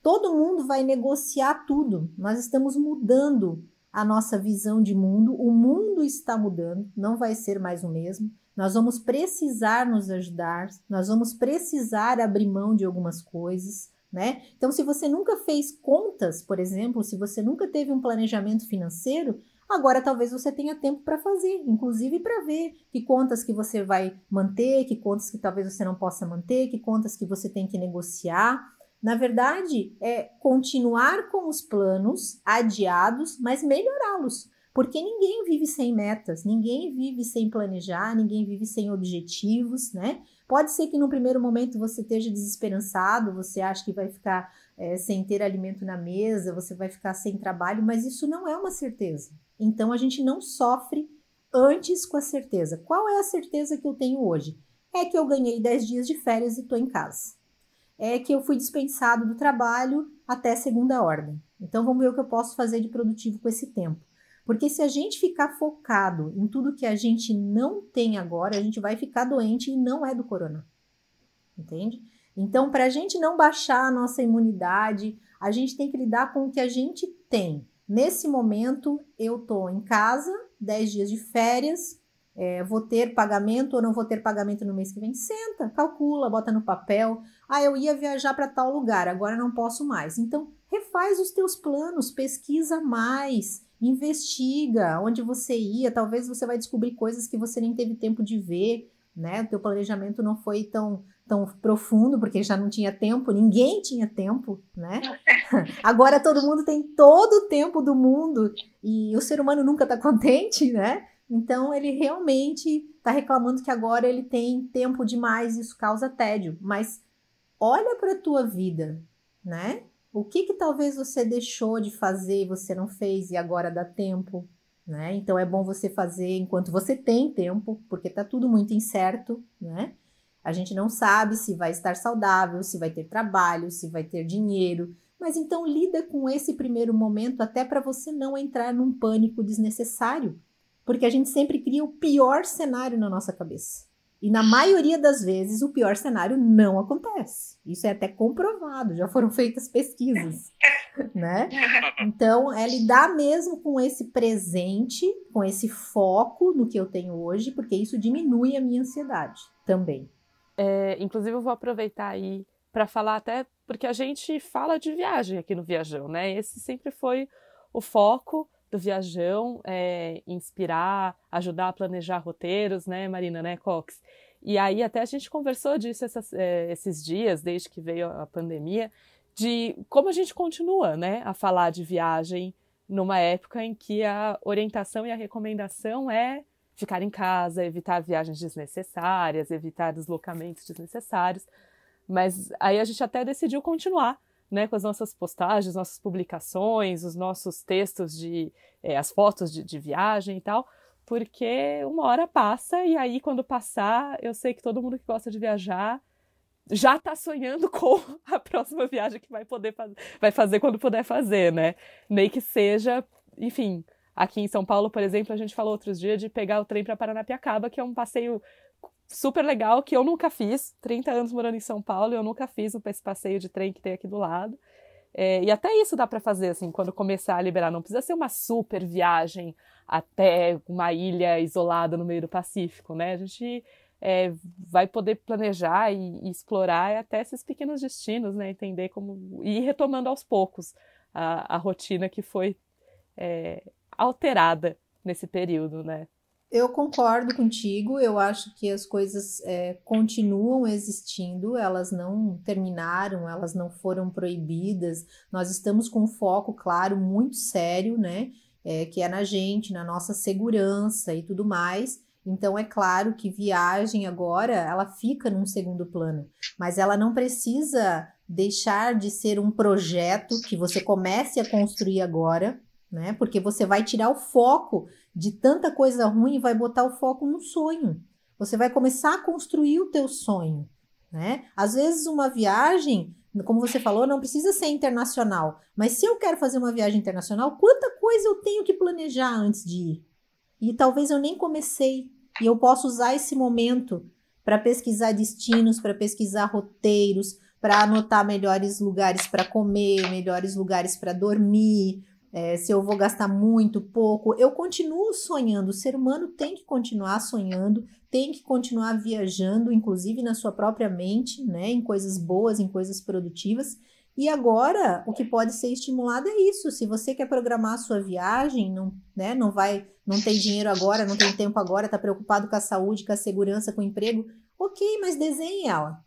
[SPEAKER 4] Todo mundo vai negociar tudo. Nós estamos mudando a nossa visão de mundo. O mundo está mudando, não vai ser mais o mesmo. Nós vamos precisar nos ajudar, nós vamos precisar abrir mão de algumas coisas, né? Então, se você nunca fez contas, por exemplo, se você nunca teve um planejamento financeiro, agora talvez você tenha tempo para fazer, inclusive para ver que contas que você vai manter, que contas que talvez você não possa manter, que contas que você tem que negociar. Na verdade, é continuar com os planos adiados, mas melhorá-los. Porque ninguém vive sem metas, ninguém vive sem planejar, ninguém vive sem objetivos, né? Pode ser que no primeiro momento você esteja desesperançado, você acha que vai ficar é, sem ter alimento na mesa, você vai ficar sem trabalho, mas isso não é uma certeza. Então a gente não sofre antes com a certeza. Qual é a certeza que eu tenho hoje? É que eu ganhei 10 dias de férias e estou em casa. É que eu fui dispensado do trabalho até segunda ordem. Então vamos ver o que eu posso fazer de produtivo com esse tempo. Porque se a gente ficar focado em tudo que a gente não tem agora, a gente vai ficar doente e não é do corona. Entende? Então, para a gente não baixar a nossa imunidade, a gente tem que lidar com o que a gente tem. Nesse momento, eu tô em casa, 10 dias de férias, é, vou ter pagamento ou não vou ter pagamento no mês que vem? Senta, calcula, bota no papel. Ah, eu ia viajar para tal lugar, agora não posso mais. Então, refaz os teus planos, pesquisa mais, investiga onde você ia, talvez você vai descobrir coisas que você nem teve tempo de ver, né? O teu planejamento não foi tão tão profundo, porque já não tinha tempo, ninguém tinha tempo, né? *laughs* Agora todo mundo tem todo o tempo do mundo e o ser humano nunca está contente, né? Então ele realmente está reclamando que agora ele tem tempo demais, isso causa tédio. Mas olha para a tua vida, né? O que que talvez você deixou de fazer e você não fez e agora dá tempo, né? Então é bom você fazer enquanto você tem tempo, porque tá tudo muito incerto, né? A gente não sabe se vai estar saudável, se vai ter trabalho, se vai ter dinheiro. Mas então lida com esse primeiro momento até para você não entrar num pânico desnecessário, porque a gente sempre cria o pior cenário na nossa cabeça. E na maioria das vezes o pior cenário não acontece. Isso é até comprovado, já foram feitas pesquisas, *laughs* né? Então, é lidar mesmo com esse presente, com esse foco no que eu tenho hoje, porque isso diminui a minha ansiedade também.
[SPEAKER 1] É, inclusive, eu vou aproveitar aí para falar até porque a gente fala de viagem aqui no Viajão, né? Esse sempre foi o foco do Viajão, é, inspirar, ajudar a planejar roteiros, né, Marina, né, Cox? E aí até a gente conversou disso essas, é, esses dias, desde que veio a pandemia, de como a gente continua, né, a falar de viagem numa época em que a orientação e a recomendação é ficar em casa, evitar viagens desnecessárias, evitar deslocamentos desnecessários. Mas aí a gente até decidiu continuar né, com as nossas postagens, nossas publicações, os nossos textos de é, as fotos de, de, viagem e tal, porque uma hora passa e aí quando passar, eu sei que todo mundo que gosta de viajar já está sonhando *laughs* com a próxima viagem que vai poder fazer, vai fazer quando puder fazer, né? Nem que seja, enfim, Aqui em São Paulo, por exemplo, a gente falou outros dias de pegar o trem para Paranapiacaba, que é um passeio super legal que eu nunca fiz. 30 anos morando em São Paulo, eu nunca fiz esse passeio de trem que tem aqui do lado. É, e até isso dá para fazer, assim, quando começar a liberar. Não precisa ser uma super viagem até uma ilha isolada no meio do Pacífico, né? A gente é, vai poder planejar e, e, explorar até esses pequenos destinos, né? Entender como. e ir retomando aos poucos a, a rotina que foi é, alterada nesse período, né?
[SPEAKER 4] Eu concordo contigo, eu acho que as coisas é, continuam existindo, elas não terminaram, elas não foram proibidas. Nós estamos com um foco, claro, muito sério, né? É, que é na gente, na nossa segurança e tudo mais. Então é claro que viagem agora ela fica num segundo plano, mas ela não precisa deixar de ser um projeto que você comece a construir agora, né? Porque você vai tirar o foco de tanta coisa ruim e vai botar o foco no sonho. Você vai começar a construir o teu sonho, né? Às vezes uma viagem, como você falou, não precisa ser internacional, mas se eu quero fazer uma viagem internacional, quanta coisa eu tenho que planejar antes de ir? E talvez eu nem comecei. E eu posso usar esse momento para pesquisar destinos, para pesquisar roteiros, para anotar melhores lugares para comer, melhores lugares para dormir, é, se eu vou gastar muito, pouco, eu continuo sonhando. O ser humano tem que continuar sonhando, tem que continuar viajando, inclusive na sua própria mente, né, em coisas boas, em coisas produtivas. E agora, o que pode ser estimulado é isso. Se você quer programar a sua viagem, não, né, não vai, não tem dinheiro agora, não tem tempo agora, está preocupado com a saúde, com a segurança, com o emprego, ok, mas desenhe ela.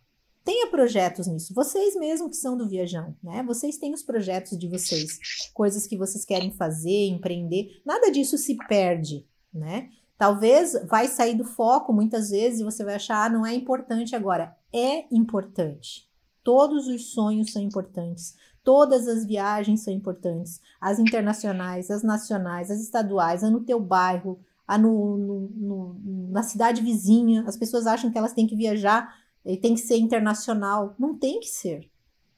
[SPEAKER 4] Tenha projetos nisso. Vocês mesmos que são do Viajão, né? Vocês têm os projetos de vocês, coisas que vocês querem fazer, empreender. Nada disso se perde, né? Talvez vai sair do foco muitas vezes e você vai achar, ah, não é importante agora. É importante. Todos os sonhos são importantes. Todas as viagens são importantes. As internacionais, as nacionais, as estaduais, a no teu bairro, a no, no, no, na cidade vizinha. As pessoas acham que elas têm que viajar ele tem que ser internacional. Não tem que ser.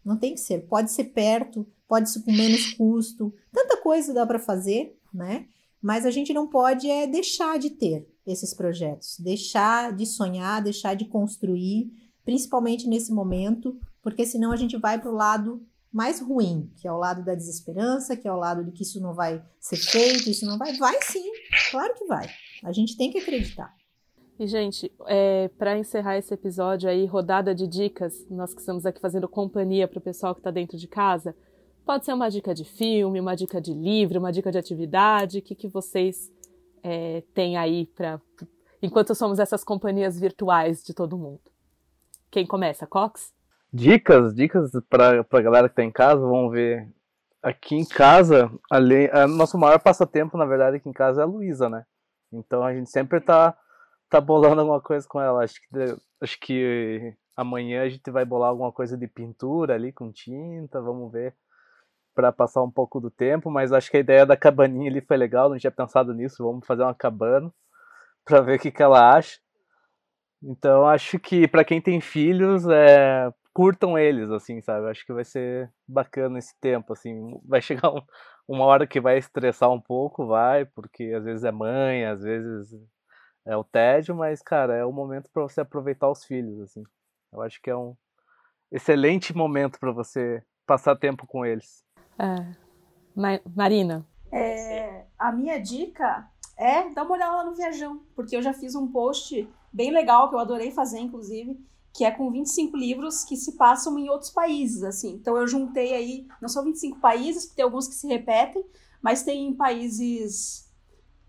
[SPEAKER 4] Não tem que ser. Pode ser perto, pode ser com menos custo. Tanta coisa dá para fazer, né? Mas a gente não pode é deixar de ter esses projetos, deixar de sonhar, deixar de construir, principalmente nesse momento, porque senão a gente vai para o lado mais ruim, que é o lado da desesperança, que é o lado de que isso não vai ser feito, isso não vai. Vai sim, claro que vai. A gente tem que acreditar.
[SPEAKER 1] E, gente, é, para encerrar esse episódio aí, rodada de dicas, nós que estamos aqui fazendo companhia para o pessoal que está dentro de casa, Pode ser uma dica de filme, uma dica de livro, uma dica de atividade. O que, que vocês é, têm aí para. Enquanto somos essas companhias virtuais de todo mundo. Quem começa? Cox?
[SPEAKER 3] Dicas, dicas para a galera que está em casa, vamos ver. Aqui em casa, ali, a nosso maior passatempo, na verdade, aqui em casa é a Luísa, né? Então a gente sempre tá, tá bolando alguma coisa com ela. Acho que, acho que amanhã a gente vai bolar alguma coisa de pintura ali com tinta, vamos ver para passar um pouco do tempo, mas acho que a ideia da cabaninha ali foi legal, não tinha pensado nisso, vamos fazer uma cabana *laughs* para ver o que, que ela acha. Então acho que para quem tem filhos, é, curtam eles, assim, sabe? Acho que vai ser bacana esse tempo, assim. Vai chegar um, uma hora que vai estressar um pouco, vai, porque às vezes é mãe, às vezes é o tédio, mas, cara, é o momento para você aproveitar os filhos, assim. Eu acho que é um excelente momento para você passar tempo com eles.
[SPEAKER 1] É. Marina?
[SPEAKER 2] É, a minha dica é dar uma olhada lá no Viajão, porque eu já fiz um post bem legal que eu adorei fazer, inclusive, que é com 25 livros que se passam em outros países, assim. Então eu juntei aí, não são 25 países, porque tem alguns que se repetem, mas tem países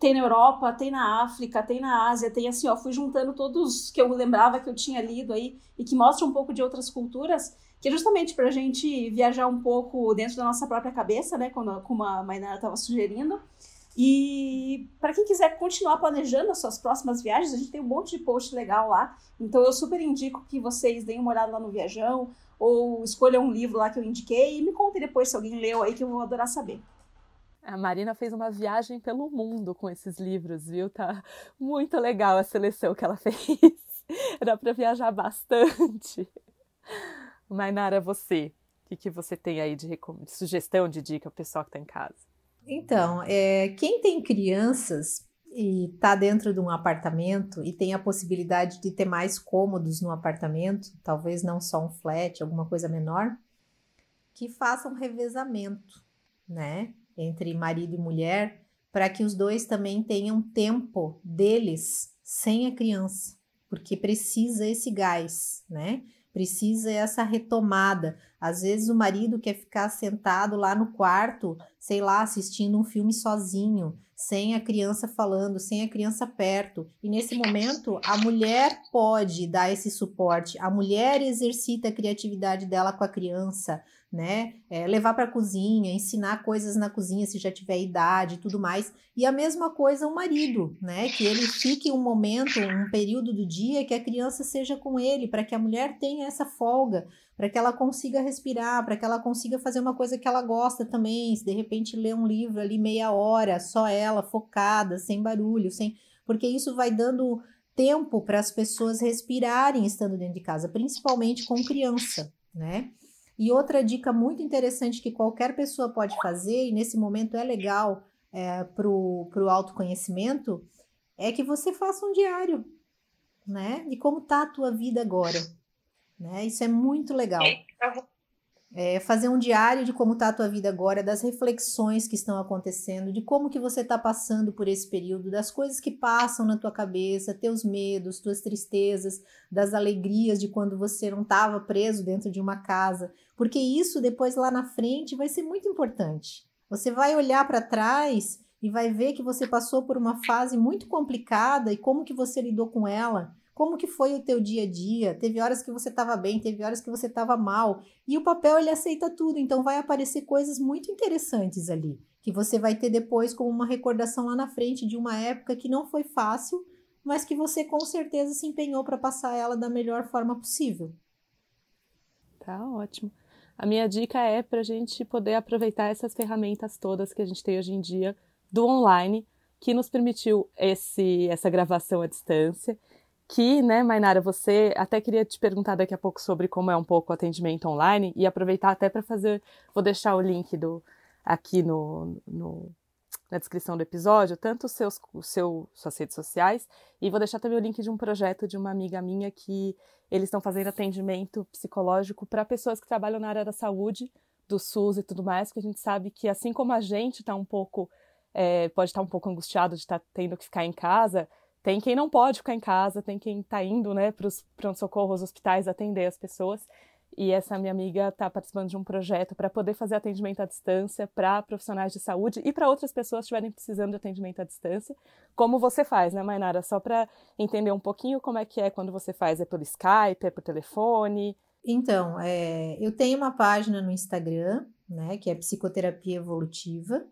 [SPEAKER 2] tem na Europa, tem na África, tem na Ásia, tem assim, ó, fui juntando todos que eu lembrava que eu tinha lido aí e que mostram um pouco de outras culturas, que é justamente para a gente viajar um pouco dentro da nossa própria cabeça, né, como, como a Mainara estava sugerindo. E para quem quiser continuar planejando as suas próximas viagens, a gente tem um monte de post legal lá. Então eu super indico que vocês deem uma olhada lá no Viajão ou escolham um livro lá que eu indiquei e me contem depois se alguém leu aí que eu vou adorar saber.
[SPEAKER 1] A Marina fez uma viagem pelo mundo com esses livros, viu? Tá muito legal a seleção que ela *laughs* fez. Dá para viajar bastante. Mainara, você, o que, que você tem aí de, de sugestão, de dica para o pessoal que está em casa?
[SPEAKER 4] Então, é, quem tem crianças e está dentro de um apartamento e tem a possibilidade de ter mais cômodos no apartamento, talvez não só um flat, alguma coisa menor, que faça um revezamento, né? Entre marido e mulher, para que os dois também tenham tempo deles sem a criança, porque precisa esse gás, né? Precisa essa retomada. Às vezes o marido quer ficar sentado lá no quarto, sei lá, assistindo um filme sozinho, sem a criança falando, sem a criança perto. E nesse momento, a mulher pode dar esse suporte. A mulher exercita a criatividade dela com a criança, né? É, levar para a cozinha, ensinar coisas na cozinha se já tiver idade e tudo mais. E a mesma coisa o marido, né? Que ele fique um momento, um período do dia que a criança seja com ele, para que a mulher tenha essa folga, para que ela consiga respirar, para que ela consiga fazer uma coisa que ela gosta também. Se de repente ler um livro ali meia hora, só ela, focada, sem barulho, sem. Porque isso vai dando tempo para as pessoas respirarem estando dentro de casa, principalmente com criança, né? E outra dica muito interessante que qualquer pessoa pode fazer, e nesse momento é legal é, para o autoconhecimento, é que você faça um diário, né? De como tá a tua vida agora. Né? Isso é muito legal. É, é, fazer um diário de como está a tua vida agora, das reflexões que estão acontecendo, de como que você está passando por esse período, das coisas que passam na tua cabeça, teus medos, tuas tristezas, das alegrias de quando você não estava preso dentro de uma casa, porque isso depois lá na frente vai ser muito importante. Você vai olhar para trás e vai ver que você passou por uma fase muito complicada e como que você lidou com ela como que foi o teu dia a dia? Teve horas que você estava bem, teve horas que você estava mal. E o papel ele aceita tudo, então vai aparecer coisas muito interessantes ali, que você vai ter depois como uma recordação lá na frente de uma época que não foi fácil, mas que você com certeza se empenhou para passar ela da melhor forma possível.
[SPEAKER 1] Tá ótimo. A minha dica é para a gente poder aproveitar essas ferramentas todas que a gente tem hoje em dia do online, que nos permitiu esse, essa gravação à distância que, né, Mainara, você até queria te perguntar daqui a pouco sobre como é um pouco o atendimento online e aproveitar até para fazer, vou deixar o link do aqui no, no na descrição do episódio, tanto seus, seu, suas redes sociais, e vou deixar também o link de um projeto de uma amiga minha que eles estão fazendo atendimento psicológico para pessoas que trabalham na área da saúde, do SUS e tudo mais, que a gente sabe que assim como a gente está um pouco, é, pode estar tá um pouco angustiado de estar tá tendo que ficar em casa, tem quem não pode ficar em casa, tem quem está indo né, para os pronto-socorros, hospitais, atender as pessoas. e essa minha amiga está participando de um projeto para poder fazer atendimento à distância para profissionais de saúde e para outras pessoas que estiverem precisando de atendimento à distância, como você faz, né, Mainara? Só para entender um pouquinho como é que é quando você faz, é pelo Skype, é por telefone?
[SPEAKER 4] Então, é, eu tenho uma página no Instagram, né, que é Psicoterapia Evolutiva.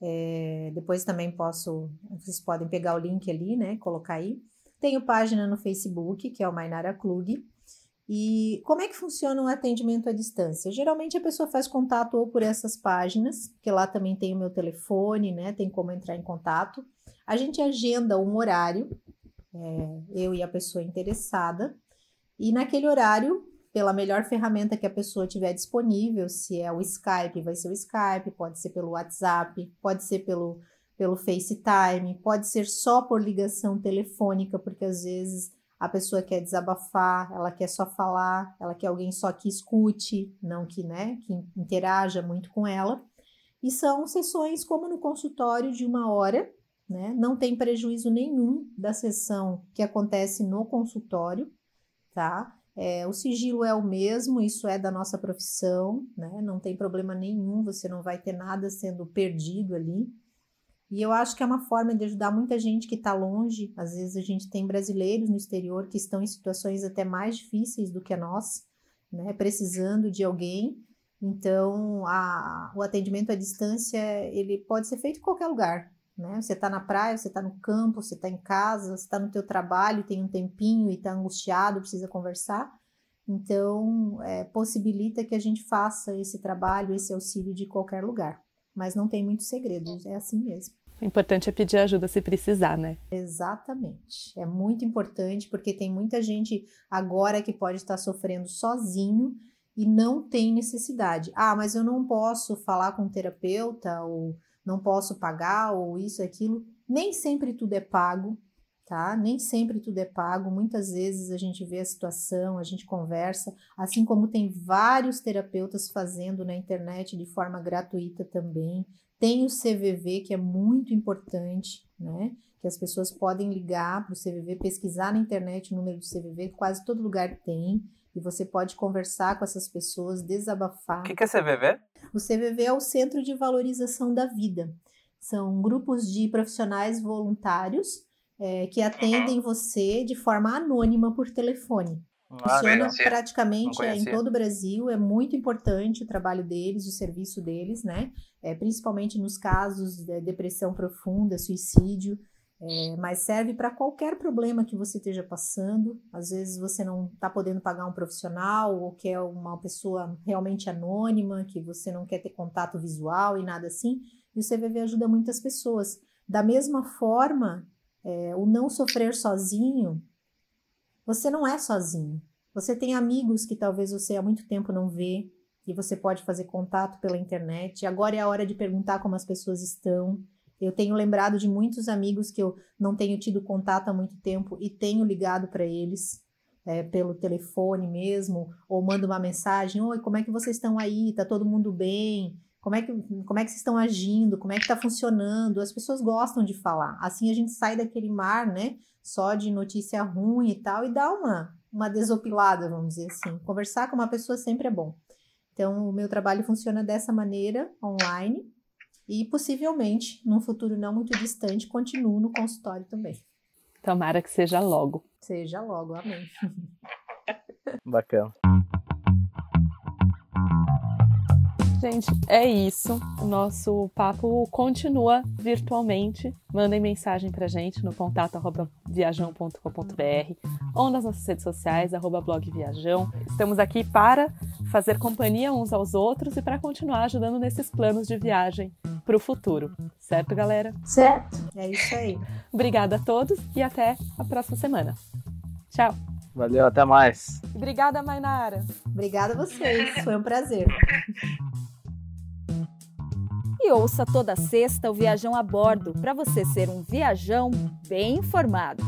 [SPEAKER 4] É, depois também posso, vocês podem pegar o link ali, né, colocar aí. Tenho página no Facebook, que é o Mainara Klug. E como é que funciona o atendimento à distância? Geralmente a pessoa faz contato ou por essas páginas, que lá também tem o meu telefone, né? Tem como entrar em contato. A gente agenda um horário, é, eu e a pessoa interessada, e naquele horário, pela melhor ferramenta que a pessoa tiver disponível, se é o Skype, vai ser o Skype, pode ser pelo WhatsApp, pode ser pelo, pelo FaceTime, pode ser só por ligação telefônica, porque às vezes a pessoa quer desabafar, ela quer só falar, ela quer alguém só que escute, não que, né, que interaja muito com ela. E são sessões como no consultório de uma hora, né? Não tem prejuízo nenhum da sessão que acontece no consultório, tá? É, o sigilo é o mesmo, isso é da nossa profissão, né? Não tem problema nenhum, você não vai ter nada sendo perdido ali. E eu acho que é uma forma de ajudar muita gente que está longe. Às vezes a gente tem brasileiros no exterior que estão em situações até mais difíceis do que a nossa, né? Precisando de alguém. Então, a, o atendimento à distância ele pode ser feito em qualquer lugar. Né? Você está na praia, você está no campo, você está em casa, você está no teu trabalho, tem um tempinho e está angustiado, precisa conversar. Então, é, possibilita que a gente faça esse trabalho, esse auxílio de qualquer lugar mas não tem muitos segredos, é assim mesmo.
[SPEAKER 1] O importante é pedir ajuda se precisar, né?
[SPEAKER 4] Exatamente. É muito importante porque tem muita gente agora que pode estar sofrendo sozinho e não tem necessidade. Ah, mas eu não posso falar com um terapeuta ou não posso pagar ou isso aquilo. Nem sempre tudo é pago, tá? Nem sempre tudo é pago. Muitas vezes a gente vê a situação, a gente conversa, assim como tem vários terapeutas fazendo na internet de forma gratuita também. Tem o CVV, que é muito importante, né? Que as pessoas podem ligar para o CVV, pesquisar na internet o número do CVV, quase todo lugar tem. E você pode conversar com essas pessoas, desabafar.
[SPEAKER 3] O que, que é CVV?
[SPEAKER 4] O CVV é o Centro de Valorização da Vida. São grupos de profissionais voluntários é, que atendem você de forma anônima por telefone. Ah, Funciona praticamente é, em todo o Brasil, é muito importante o trabalho deles, o serviço deles, né? É, principalmente nos casos de depressão profunda, suicídio, é, mas serve para qualquer problema que você esteja passando. Às vezes você não está podendo pagar um profissional ou quer uma pessoa realmente anônima, que você não quer ter contato visual e nada assim. E o CVV ajuda muitas pessoas. Da mesma forma é, o não sofrer sozinho, você não é sozinho. Você tem amigos que talvez você há muito tempo não vê e você pode fazer contato pela internet. Agora é a hora de perguntar como as pessoas estão. Eu tenho lembrado de muitos amigos que eu não tenho tido contato há muito tempo e tenho ligado para eles é, pelo telefone mesmo, ou mando uma mensagem: Oi, como é que vocês estão aí? Tá todo mundo bem? Como é que, como é que vocês estão agindo? Como é que está funcionando? As pessoas gostam de falar. Assim a gente sai daquele mar, né? Só de notícia ruim e tal, e dá uma, uma desopilada, vamos dizer assim. Conversar com uma pessoa sempre é bom. Então, o meu trabalho funciona dessa maneira, online, e possivelmente, num futuro não muito distante, continuo no consultório também.
[SPEAKER 1] Tomara que seja logo.
[SPEAKER 4] Seja logo, amém.
[SPEAKER 3] Bacana.
[SPEAKER 1] Gente, é isso. O nosso papo continua virtualmente. Mandem mensagem pra gente no contato viajão.com.br ou nas nossas redes sociais, arroba blog Viajão. Estamos aqui para fazer companhia uns aos outros e para continuar ajudando nesses planos de viagem para o futuro. Certo, galera?
[SPEAKER 4] Certo. É isso aí.
[SPEAKER 1] Obrigada a todos e até a próxima semana. Tchau.
[SPEAKER 3] Valeu, até mais.
[SPEAKER 1] Obrigada, Mainara.
[SPEAKER 4] Obrigada a vocês. Foi um prazer.
[SPEAKER 5] E ouça toda sexta o Viajão a Bordo para você ser um viajão bem informado.